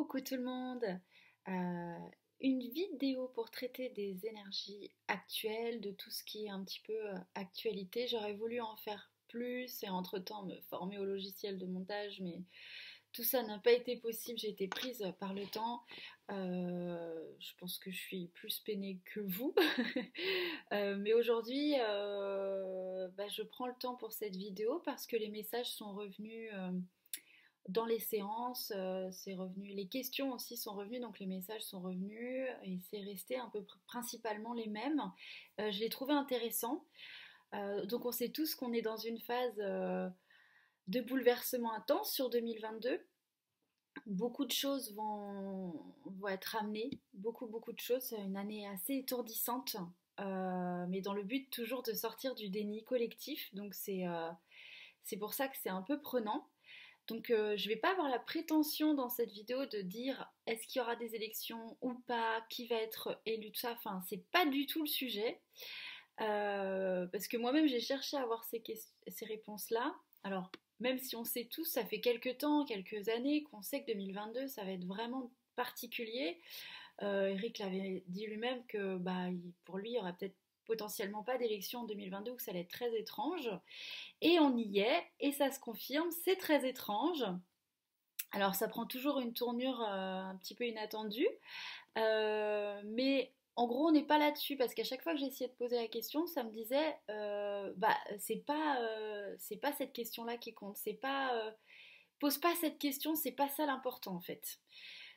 Coucou tout le monde Euh, Une vidéo pour traiter des énergies actuelles, de tout ce qui est un petit peu euh, actualité. J'aurais voulu en faire plus et entre-temps me former au logiciel de montage, mais tout ça n'a pas été possible. J'ai été prise par le temps. Euh, je pense que je suis plus peinée que vous. Mais aujourd'hui, bah, je prends le temps pour cette vidéo parce que les messages sont revenus dans les séances, euh, c'est revenu, les questions aussi sont revenues, donc les messages sont revenus et c'est resté un peu pr- principalement les mêmes. Euh, je les trouvais intéressants. Euh, donc on sait tous qu'on est dans une phase de bouleversement intense sur 2022. Beaucoup de choses vont, vont être amenées, beaucoup beaucoup de choses. C'est une année assez étourdissante, mais dans le but toujours de sortir du déni collectif. Donc c'est pour ça que c'est un peu prenant. Donc euh, je ne vais pas avoir la prétention dans cette vidéo de dire est-ce qu'il y aura des élections ou pas, qui va être élu, tout ça. Enfin, c'est pas du tout le sujet. Euh, parce que moi-même j'ai cherché à avoir ces, ces réponses-là. Alors, même si on sait tous, ça fait quelques temps, quelques années qu'on sait que 2022 ça va être vraiment particulier. Euh, Eric l'avait dit lui-même que bah, pour lui il y aurait peut-être potentiellement pas d'élection en 2022 ou que ça allait être très étrange. Et on y est, et ça se confirme, c'est très étrange. Alors ça prend toujours une tournure euh, un petit peu inattendue, euh, mais en gros on n'est pas là-dessus parce qu'à chaque fois que j'essayais de poser la question, ça me disait euh, bah c'est pas c'est pas cette question-là qui compte, c'est pas pose pas cette question, c'est pas ça l'important en fait.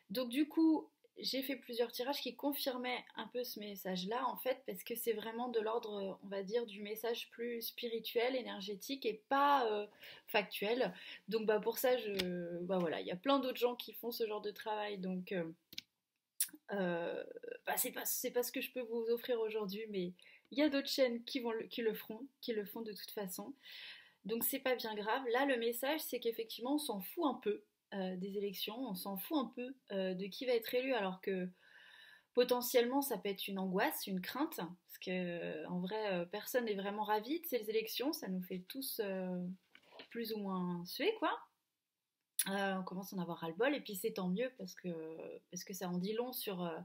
Donc du coup j'ai fait plusieurs tirages qui confirmaient un peu ce message-là en fait parce que c'est vraiment de l'ordre on va dire du message plus spirituel, énergétique et pas euh, factuel. Donc bah pour ça, je, bah voilà, il y a plein d'autres gens qui font ce genre de travail, donc euh, euh, bah c'est pas c'est pas ce que je peux vous offrir aujourd'hui, mais il y a d'autres chaînes qui vont qui le feront, qui le font de toute façon. Donc c'est pas bien grave. Là, le message, c'est qu'effectivement, on s'en fout un peu euh, des élections, on s'en fout un peu euh, de qui va être élu, alors que potentiellement, ça peut être une angoisse, une crainte, parce que en vrai, euh, personne n'est vraiment ravi de ces élections. Ça nous fait tous euh, plus ou moins suer, quoi. Euh, on commence à en avoir ras-le-bol et puis c'est tant mieux parce que, parce que ça en dit long sur, euh,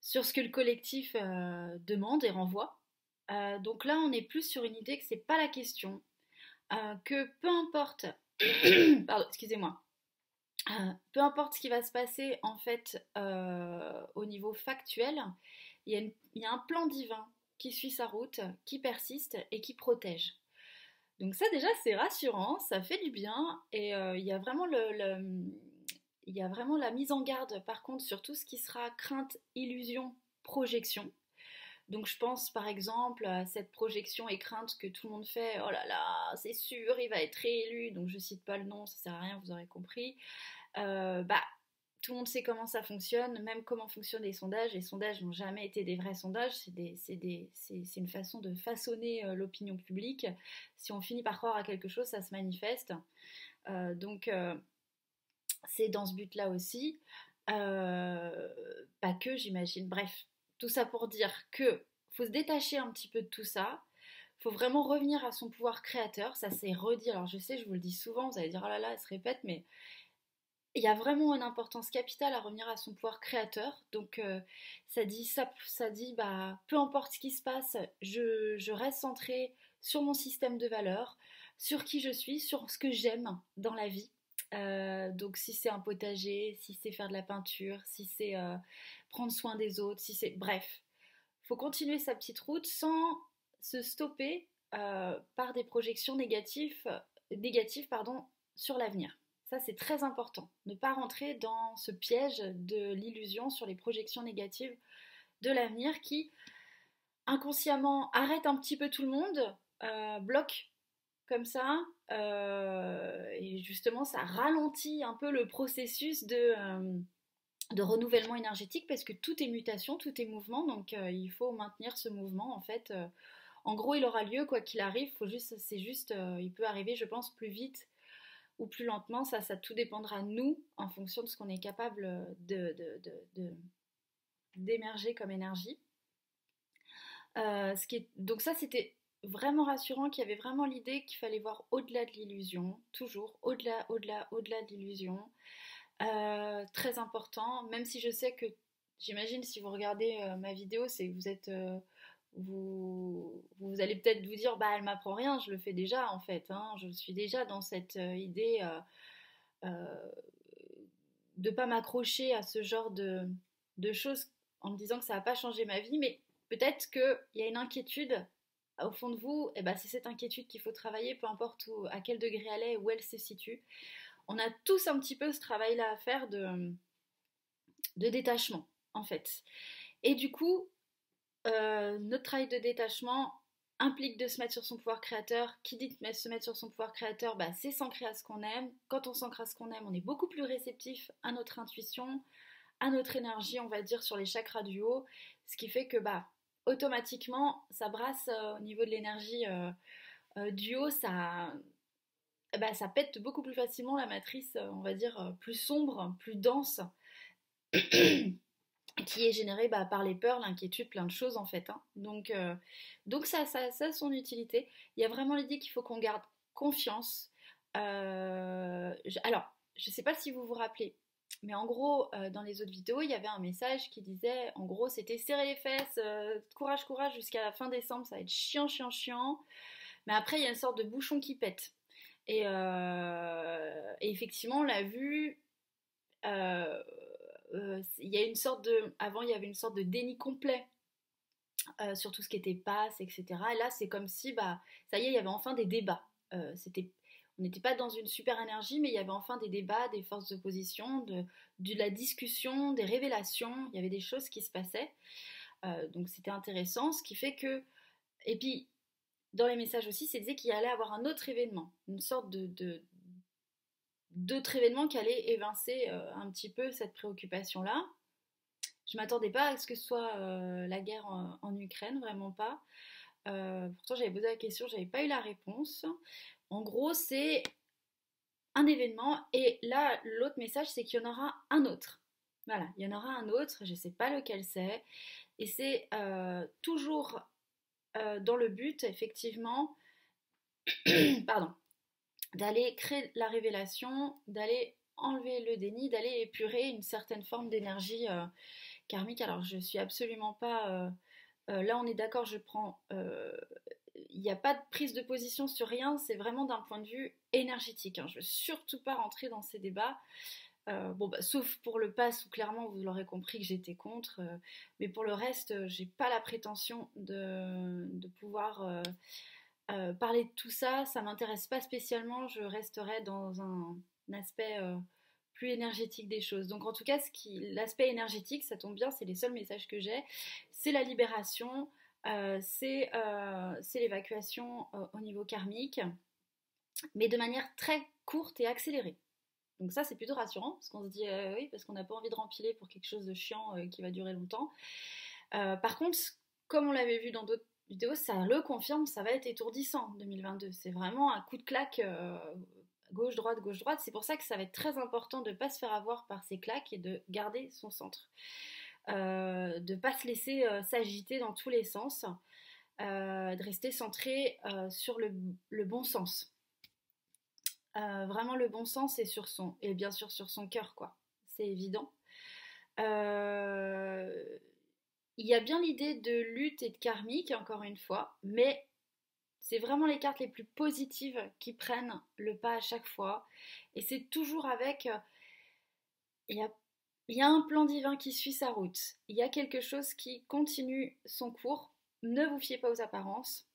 sur ce que le collectif euh, demande et renvoie. Euh, donc là, on est plus sur une idée que c'est pas la question, euh, que peu importe, pardon, excusez-moi, euh, peu importe ce qui va se passer en fait euh, au niveau factuel, il y, a un plan divin qui suit sa route, qui persiste et qui protège. Donc ça déjà c'est rassurant, ça fait du bien et euh, il y a vraiment la mise en garde par contre sur tout ce qui sera crainte, illusion, projection. Donc je pense par exemple à cette projection et crainte que tout le monde fait, oh là là, c'est sûr, il va être réélu, donc je cite pas le nom, ça sert à rien, vous aurez compris. Euh, bah tout le monde sait comment ça fonctionne, même comment fonctionnent les sondages. Les sondages n'ont jamais été des vrais sondages, c'est une façon de façonner euh, l'opinion publique. Si on finit par croire à quelque chose, ça se manifeste. Euh, donc c'est dans ce but-là aussi. Pas que, j'imagine. Bref, tout ça pour dire que faut se détacher un petit peu de tout ça. Faut vraiment revenir à son pouvoir créateur. Ça c'est redit. Alors je sais, je vous le dis souvent, vous allez dire oh là là, elle se répète, mais il y a vraiment une importance capitale à revenir à son pouvoir créateur. Donc euh, ça dit bah peu importe ce qui se passe, je, reste centré sur mon système de valeurs, sur qui je suis, sur ce que j'aime dans la vie. Euh, donc si c'est un potager, si c'est faire de la peinture, si c'est euh, prendre soin des autres, si c'est bref, faut continuer sa petite route sans se stopper euh, par des projections négatives, négatives pardon, sur l'avenir. Ça, c'est très important. Ne pas rentrer dans ce piège de l'illusion sur les projections négatives de l'avenir qui, inconsciemment, arrête un petit peu tout le monde, euh, bloque comme ça, euh, et justement, ça ralentit un peu le processus de, de renouvellement énergétique parce que tout est mutation, tout est mouvement, donc euh, il faut maintenir ce mouvement en fait. euh, en gros, il aura lieu quoi qu'il arrive. Faut juste, c'est juste, euh, il peut arriver, je pense, plus vite ou plus lentement. Ça, ça tout dépendra de nous en fonction de ce qu'on est capable de, d'émerger comme énergie. Donc ça, c'était vraiment rassurant qu'il y avait vraiment l'idée qu'il fallait voir au-delà de l'illusion, toujours au-delà, au-delà, au-delà de l'illusion. Très important, même si je sais que j'imagine si vous regardez ma vidéo, c'est que vous êtes vous, vous allez peut-être vous dire bah elle m'apprend rien, je le fais déjà en fait. Hein. je suis déjà dans cette euh, idée euh, euh, de pas m'accrocher à ce genre de, de, choses en me disant que ça va pas changer ma vie, mais peut-être qu'il y a une inquiétude au fond de vous, et bah c'est cette inquiétude qu'il faut travailler, peu importe où, à quel degré elle est, où elle se situe. On a tous un petit peu ce travail-là à faire de, de détachement en fait. Et du coup, euh, notre travail de détachement implique de se mettre sur son pouvoir créateur. Qui dit se mettre sur son pouvoir créateur, bah, c'est s'ancrer à ce qu'on aime. Quand on s'ancre à ce qu'on aime, on est beaucoup plus réceptif à notre intuition, à notre énergie, on va dire, sur les chakras du haut. Ce qui fait que bah, automatiquement, ça brasse euh, au niveau de l'énergie euh, du haut, ça, bah, ça pète beaucoup plus facilement la matrice, on va dire, plus sombre, plus dense. qui est généré bah, par les peurs, l'inquiétude, plein de choses en fait. Hein. Donc, euh, ça, ça, a son utilité. Il y a vraiment l'idée qu'il faut qu'on garde confiance. Euh, alors, je ne sais pas si vous vous rappelez, mais en gros, euh, dans les autres vidéos, il y avait un message qui disait, en gros, c'était serrer les fesses, courage, courage, jusqu'à la fin décembre, ça va être chiant, chiant, chiant. Mais après, il y a une sorte de bouchon qui pète. Et, et effectivement, on l'a vu euh, il y a une sorte de. Avant, il y avait une sorte de déni complet euh, sur tout ce qui était passe, etc. Et là, c'est comme si, bah, ça y est, il y avait enfin des débats. Euh, c'était, on n'était pas dans une super énergie, mais il y avait enfin des débats, des forces d'opposition, de, de la discussion, des révélations. Il y avait des choses qui se passaient. donc c'était intéressant, ce qui fait que. Et puis, dans les messages aussi, c'est disait qu'il allait avoir un autre événement, une sorte de, d'autres événements qui allaient évincer euh, un petit peu cette préoccupation-là. Je m'attendais pas à ce que ce soit euh, la guerre en, Ukraine, vraiment pas. Euh, pourtant, j'avais posé la question, j'avais pas eu la réponse. En gros, c'est un événement, et là, l'autre message, c'est qu'il y en aura un autre. Voilà, il y en aura un autre, je ne sais pas lequel c'est, et c'est toujours dans le but, effectivement, pardon, d'aller créer la révélation, d'aller enlever le déni, d'aller épurer une certaine forme d'énergie euh, karmique. Alors je suis absolument pas... Euh, euh, là on est d'accord, je prends... Il n'y a pas de prise de position sur rien, c'est vraiment d'un point de vue énergétique. Hein. Je ne veux surtout pas rentrer dans ces débats. Bon, bah, sauf pour le pass où clairement vous l'aurez compris que j'étais contre, mais pour le reste, j'ai pas la prétention de, pouvoir euh, parler de tout ça, ça m'intéresse pas spécialement, je resterai dans un, aspect euh, plus énergétique des choses. Donc en tout cas, l'aspect énergétique, ça tombe bien, c'est les seuls messages que j'ai, c'est la libération, euh, c'est l'évacuation au niveau karmique, mais de manière très courte et accélérée. Donc ça, c'est plutôt rassurant, parce qu'on se dit, oui, parce qu'on n'a pas envie de rempiler pour quelque chose de chiant qui va durer longtemps. par contre, comme on l'avait vu dans d'autres vidéo, ça le confirme, ça va être étourdissant 2022. C'est vraiment un coup de claque euh, gauche-droite, gauche-droite. C'est pour ça que ça va être très important de ne pas se faire avoir par ces claques et de garder son centre. Euh, de ne pas se laisser euh, s'agiter dans tous les sens, de rester centré sur le, bon sens. Vraiment le bon sens et sur son, et bien sûr sur son cœur, quoi. C'est évident. Euh, il y a bien l'idée de lutte et de karmique, encore une fois, mais c'est vraiment les cartes les plus positives qui prennent le pas à chaque fois. Et c'est toujours avec... Euh, il y, a, il y, a, un plan divin qui suit sa route. Il y a quelque chose qui continue son cours. Ne vous fiez pas aux apparences.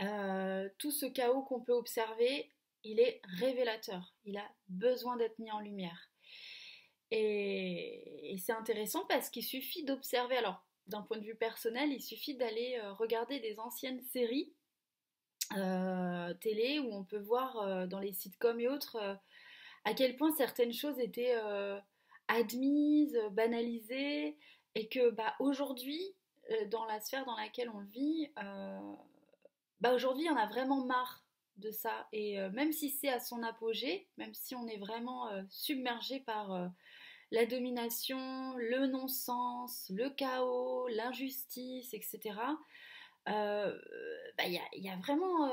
Euh, tout ce chaos qu'on peut observer, il est révélateur. Il a besoin d'être mis en lumière. Et, c'est intéressant parce qu'il suffit d'observer, alors d'un point de vue personnel, il suffit d'aller euh, regarder des anciennes séries euh, télé où on peut voir euh, dans les sitcoms et autres à quel point certaines choses étaient admises, banalisées, et que bah, aujourd'hui, dans la sphère dans laquelle on vit, bah, aujourd'hui on a vraiment marre de ça. Et même si c'est à son apogée, même si on est vraiment submergé par la domination, le non-sens, le chaos, l'injustice, etc. bah, il y, a, vraiment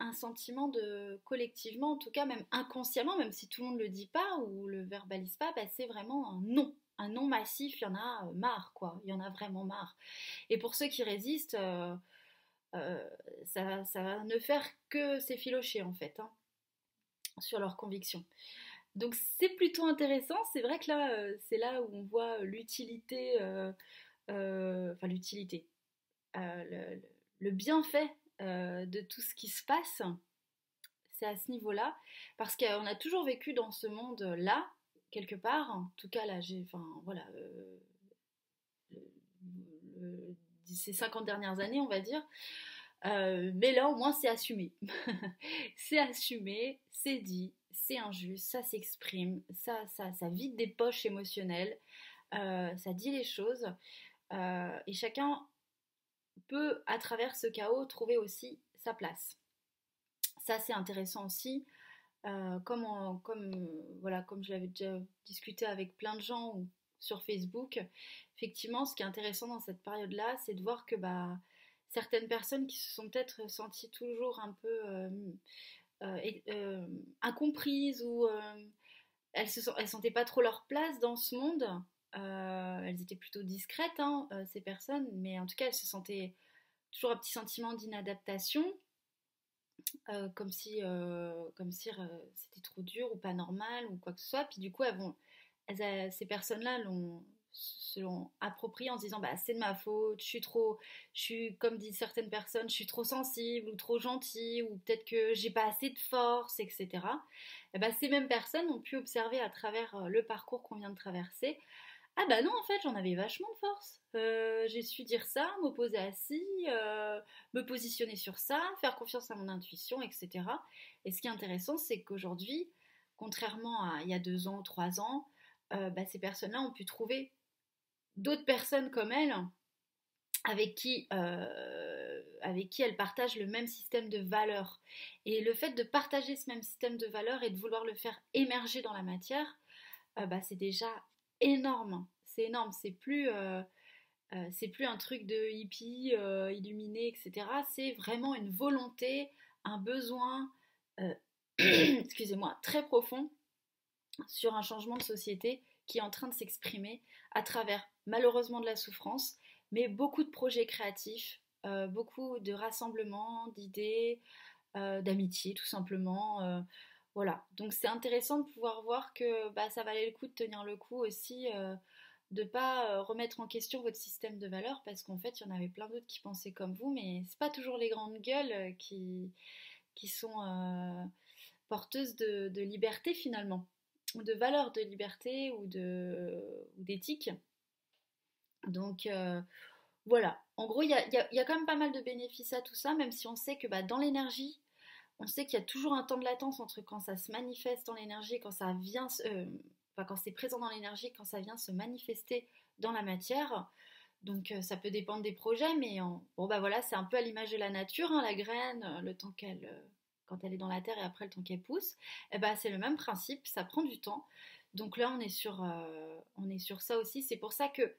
un sentiment de collectivement, en tout cas même inconsciemment, même si tout le monde ne le dit pas ou le verbalise pas, bah, c'est vraiment un non. Un non massif, il y en a marre, quoi. Il y en a vraiment marre. Et pour ceux qui résistent, ça, ça va ne faire que s'effilocher, en fait, hein, sur leurs convictions. Donc c'est plutôt intéressant. C'est vrai que là, c'est là où on voit l'utilité, enfin l'utilité, le, le, bienfait de tout ce qui se passe. C'est à ce niveau-là, parce qu'on a toujours vécu dans ce monde-là, quelque part. En tout cas, là, j'ai, enfin voilà, ces 50 dernières années, on va dire. mais là, au moins, c'est assumé. c'est assumé, c'est dit, c'est injuste, ça s'exprime, ça, ça, ça vide des poches émotionnelles, euh, ça dit les choses, euh, et chacun peut, à travers ce chaos, trouver aussi sa place. Ça, c'est intéressant aussi. Euh, comme, comme, voilà, comme je l'avais déjà discuté avec plein de gens sur Facebook, effectivement, ce qui est intéressant dans cette période-là, c'est de voir que bah, certaines personnes qui se sont peut-être senties toujours un peu euh, euh, incomprises ou euh, elles ne sentaient pas trop leur place dans ce monde. elles étaient plutôt discrètes, hein, ces personnes, mais en tout cas, elles se sentaient toujours un petit sentiment d'inadaptation, comme si, comme si c'était trop dur ou pas normal ou quoi que ce soit. Puis du coup, elles vont, ces personnes-là l'ont se l'ont approprié en se disant bah c'est de ma faute, je suis trop, je suis comme disent certaines personnes, je suis trop sensible ou trop gentille ou peut-être que j'ai pas assez de force, etc. Et bah, ces mêmes personnes ont pu observer à travers euh, le parcours qu'on vient de traverser. Ah bah non en fait j'en avais vachement de force. Euh, j'ai su dire ça, m'opposer à ci, euh, me positionner sur ça, faire confiance à mon intuition, etc. Et ce qui est intéressant c'est qu'aujourd'hui, contrairement à il y a deux ans, trois ans, bah, ces personnes-là ont pu trouver d'autres personnes comme elle avec qui, euh, avec qui elle partage le même système de valeurs. Et le fait de partager ce même système de valeurs et de vouloir le faire émerger dans la matière, euh, bah, c'est déjà énorme. C'est énorme. C'est plus, euh, c'est plus un truc de hippie illuminé, etc. C'est vraiment une volonté, un besoin, excusez-moi, très profond sur un changement de société qui est en train de s'exprimer à travers malheureusement de la souffrance, mais beaucoup de projets créatifs, euh, beaucoup de rassemblements, d'idées, euh, d'amitié tout simplement. Euh, voilà, donc c'est intéressant de pouvoir voir que bah, ça valait le coup de tenir le coup aussi, de ne pas remettre en question votre système de valeurs, parce qu'en fait il y en avait plein d'autres qui pensaient comme vous, mais c'est pas toujours les grandes gueules qui, sont porteuses de, liberté finalement de valeurs de liberté ou d'éthique. Donc euh, voilà, en gros, il y a, quand même pas mal de bénéfices à tout ça, même si on sait que bah, dans l'énergie, on sait qu'il y a toujours un temps de latence entre quand ça se manifeste dans l'énergie quand ça vient, euh, quand c'est présent dans l'énergie, quand ça vient se manifester dans la matière. Donc euh, ça peut dépendre des projets, mais bon bah voilà, c'est un peu à l'image de la nature, hein, la graine, le temps qu'elle quand elle est dans la terre et après le temps qu'elle pousse, eh ben, c'est le même principe, ça prend du temps. Donc là, on est sur, euh, on est sur ça aussi. C'est pour ça que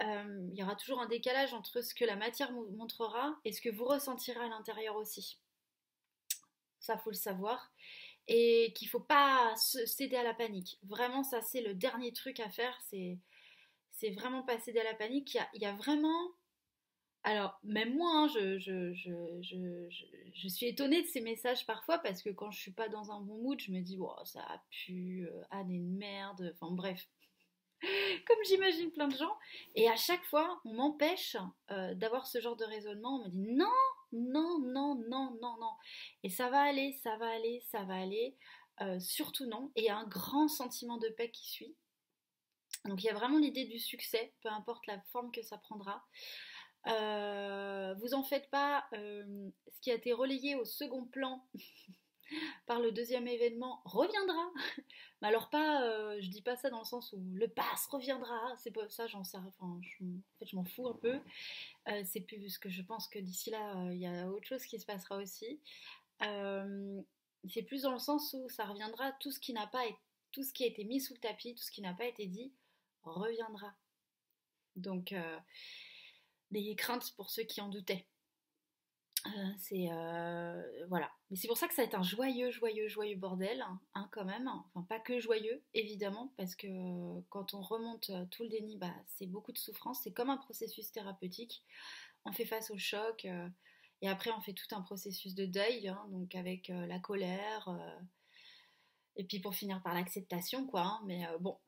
euh, il y aura toujours un décalage entre ce que la matière montrera et ce que vous ressentirez à l'intérieur aussi. Ça, faut le savoir. Et qu'il ne faut pas céder à la panique. Vraiment, ça, c'est le dernier truc à faire. C'est, vraiment pas céder à la panique. Il y a vraiment alors, même moi, hein, je, suis étonnée de ces messages parfois parce que quand je suis pas dans un bon mood, je me dis, oh, ça a pu, euh, Anne est une merde, enfin bref. Comme j'imagine plein de gens. Et à chaque fois, on m'empêche euh, d'avoir ce genre de raisonnement. On me dit, non, non, non, non, non, non. Et ça va aller, ça va aller, ça va aller. Euh, surtout non. Et un grand sentiment de paix qui suit. Donc il y a vraiment l'idée du succès, peu importe la forme que ça prendra. Euh, vous en faites pas, euh, ce qui a été relayé au second plan par le deuxième événement reviendra. Mais alors pas, euh, je dis pas ça dans le sens où le pass reviendra, c'est pas ça, j'en sais, enfin, je, en fait je m'en fous un peu. c'est plus parce que je pense que d'ici là, il y a autre chose qui se passera aussi. c'est plus dans le sens où ça reviendra, tout ce qui n'a pas tout ce qui a été mis sous le tapis, tout ce qui n'a pas été dit, reviendra. Donc N'ayez crainte pour ceux qui en doutaient. Euh, c'est euh, voilà, mais c'est pour ça que ça va être un joyeux, joyeux, joyeux bordel, hein, hein, quand même. Enfin, pas que joyeux, évidemment, parce que quand on remonte euh, tout le déni, bah, c'est beaucoup de souffrance. C'est comme un processus thérapeutique. On fait face au choc, et après on fait tout un processus de deuil, hein, donc avec la colère, et puis pour finir par l'acceptation, quoi. mais bon,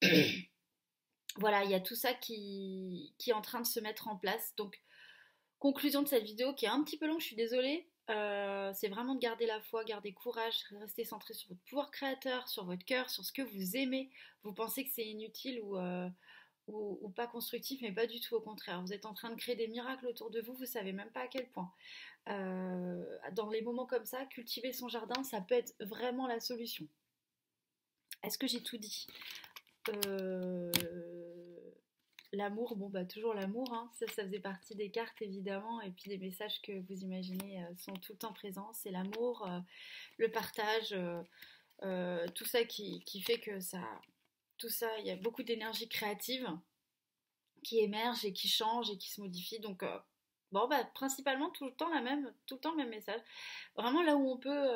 voilà, il y a tout ça qui, est en train de se mettre en place. Donc conclusion de cette vidéo qui est un petit peu longue, je suis désolée. Euh, c'est vraiment de garder la foi, garder courage, rester centré sur votre pouvoir créateur, sur votre cœur, sur ce que vous aimez. Vous pensez que c'est inutile ou, euh, pas constructif, mais pas du tout au contraire. Vous êtes en train de créer des miracles autour de vous, vous savez même pas à quel point. Euh, dans les moments comme ça, cultiver son jardin, ça peut être vraiment la solution. Est-ce que j'ai tout dit? L'amour, bon bah toujours l'amour, hein. ça, ça faisait partie des cartes évidemment, et puis des messages que vous imaginez euh, sont tout le temps présents, c'est l'amour, euh, le partage, euh, tout ça qui, fait que ça, tout ça, il y a beaucoup d'énergie créative qui émerge et qui change et qui se modifie, donc bon bah principalement tout le temps la même, tout le temps le même message, vraiment là où on peut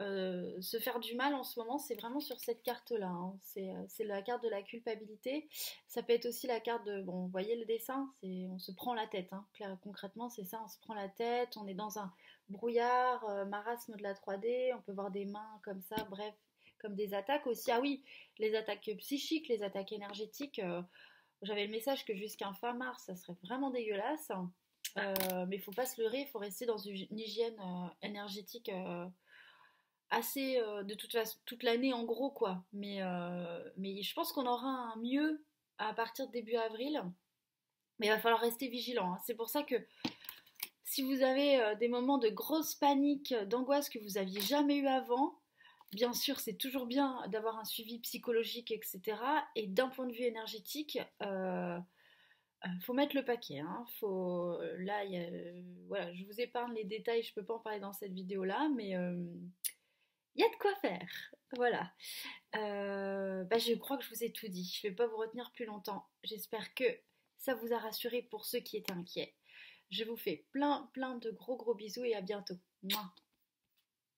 euh, se faire du mal en ce moment, c'est vraiment sur cette carte-là. Hein. Euh, c'est la carte de la culpabilité. Ça peut être aussi la carte de, bon, vous voyez le dessin, on se prend la tête. Hein. concrètement, c'est ça, on se prend la tête, on est dans un brouillard, euh, marasme de la 3D, on peut voir des mains comme ça, bref, comme des attaques aussi. Ah oui, les attaques psychiques, les attaques énergétiques. J'avais le message que jusqu'à fin mars, ça serait vraiment dégueulasse. mais il faut pas se leurrer, il faut rester dans une hygiène énergétique assez euh, de toute façon toute l'année en gros quoi. Mais, euh, mais je pense qu'on aura un mieux à partir de début avril. Mais il va falloir rester vigilant. Hein. C'est pour ça que si vous avez euh, des moments de grosse panique, d'angoisse que vous aviez jamais eu avant, bien sûr c'est toujours bien d'avoir un suivi psychologique, etc. Et d'un point de vue énergétique, faut mettre le paquet. Hein. Faut, là, voilà, je vous épargne les détails, je peux pas en parler dans cette vidéo là, mais il y a de quoi faire. Voilà. Euh, bah, je crois que je vous ai tout dit. Je ne vais pas vous retenir plus longtemps. J'espère que ça vous a rassuré pour ceux qui étaient inquiets. Je vous fais plein, plein de gros, gros bisous et à bientôt.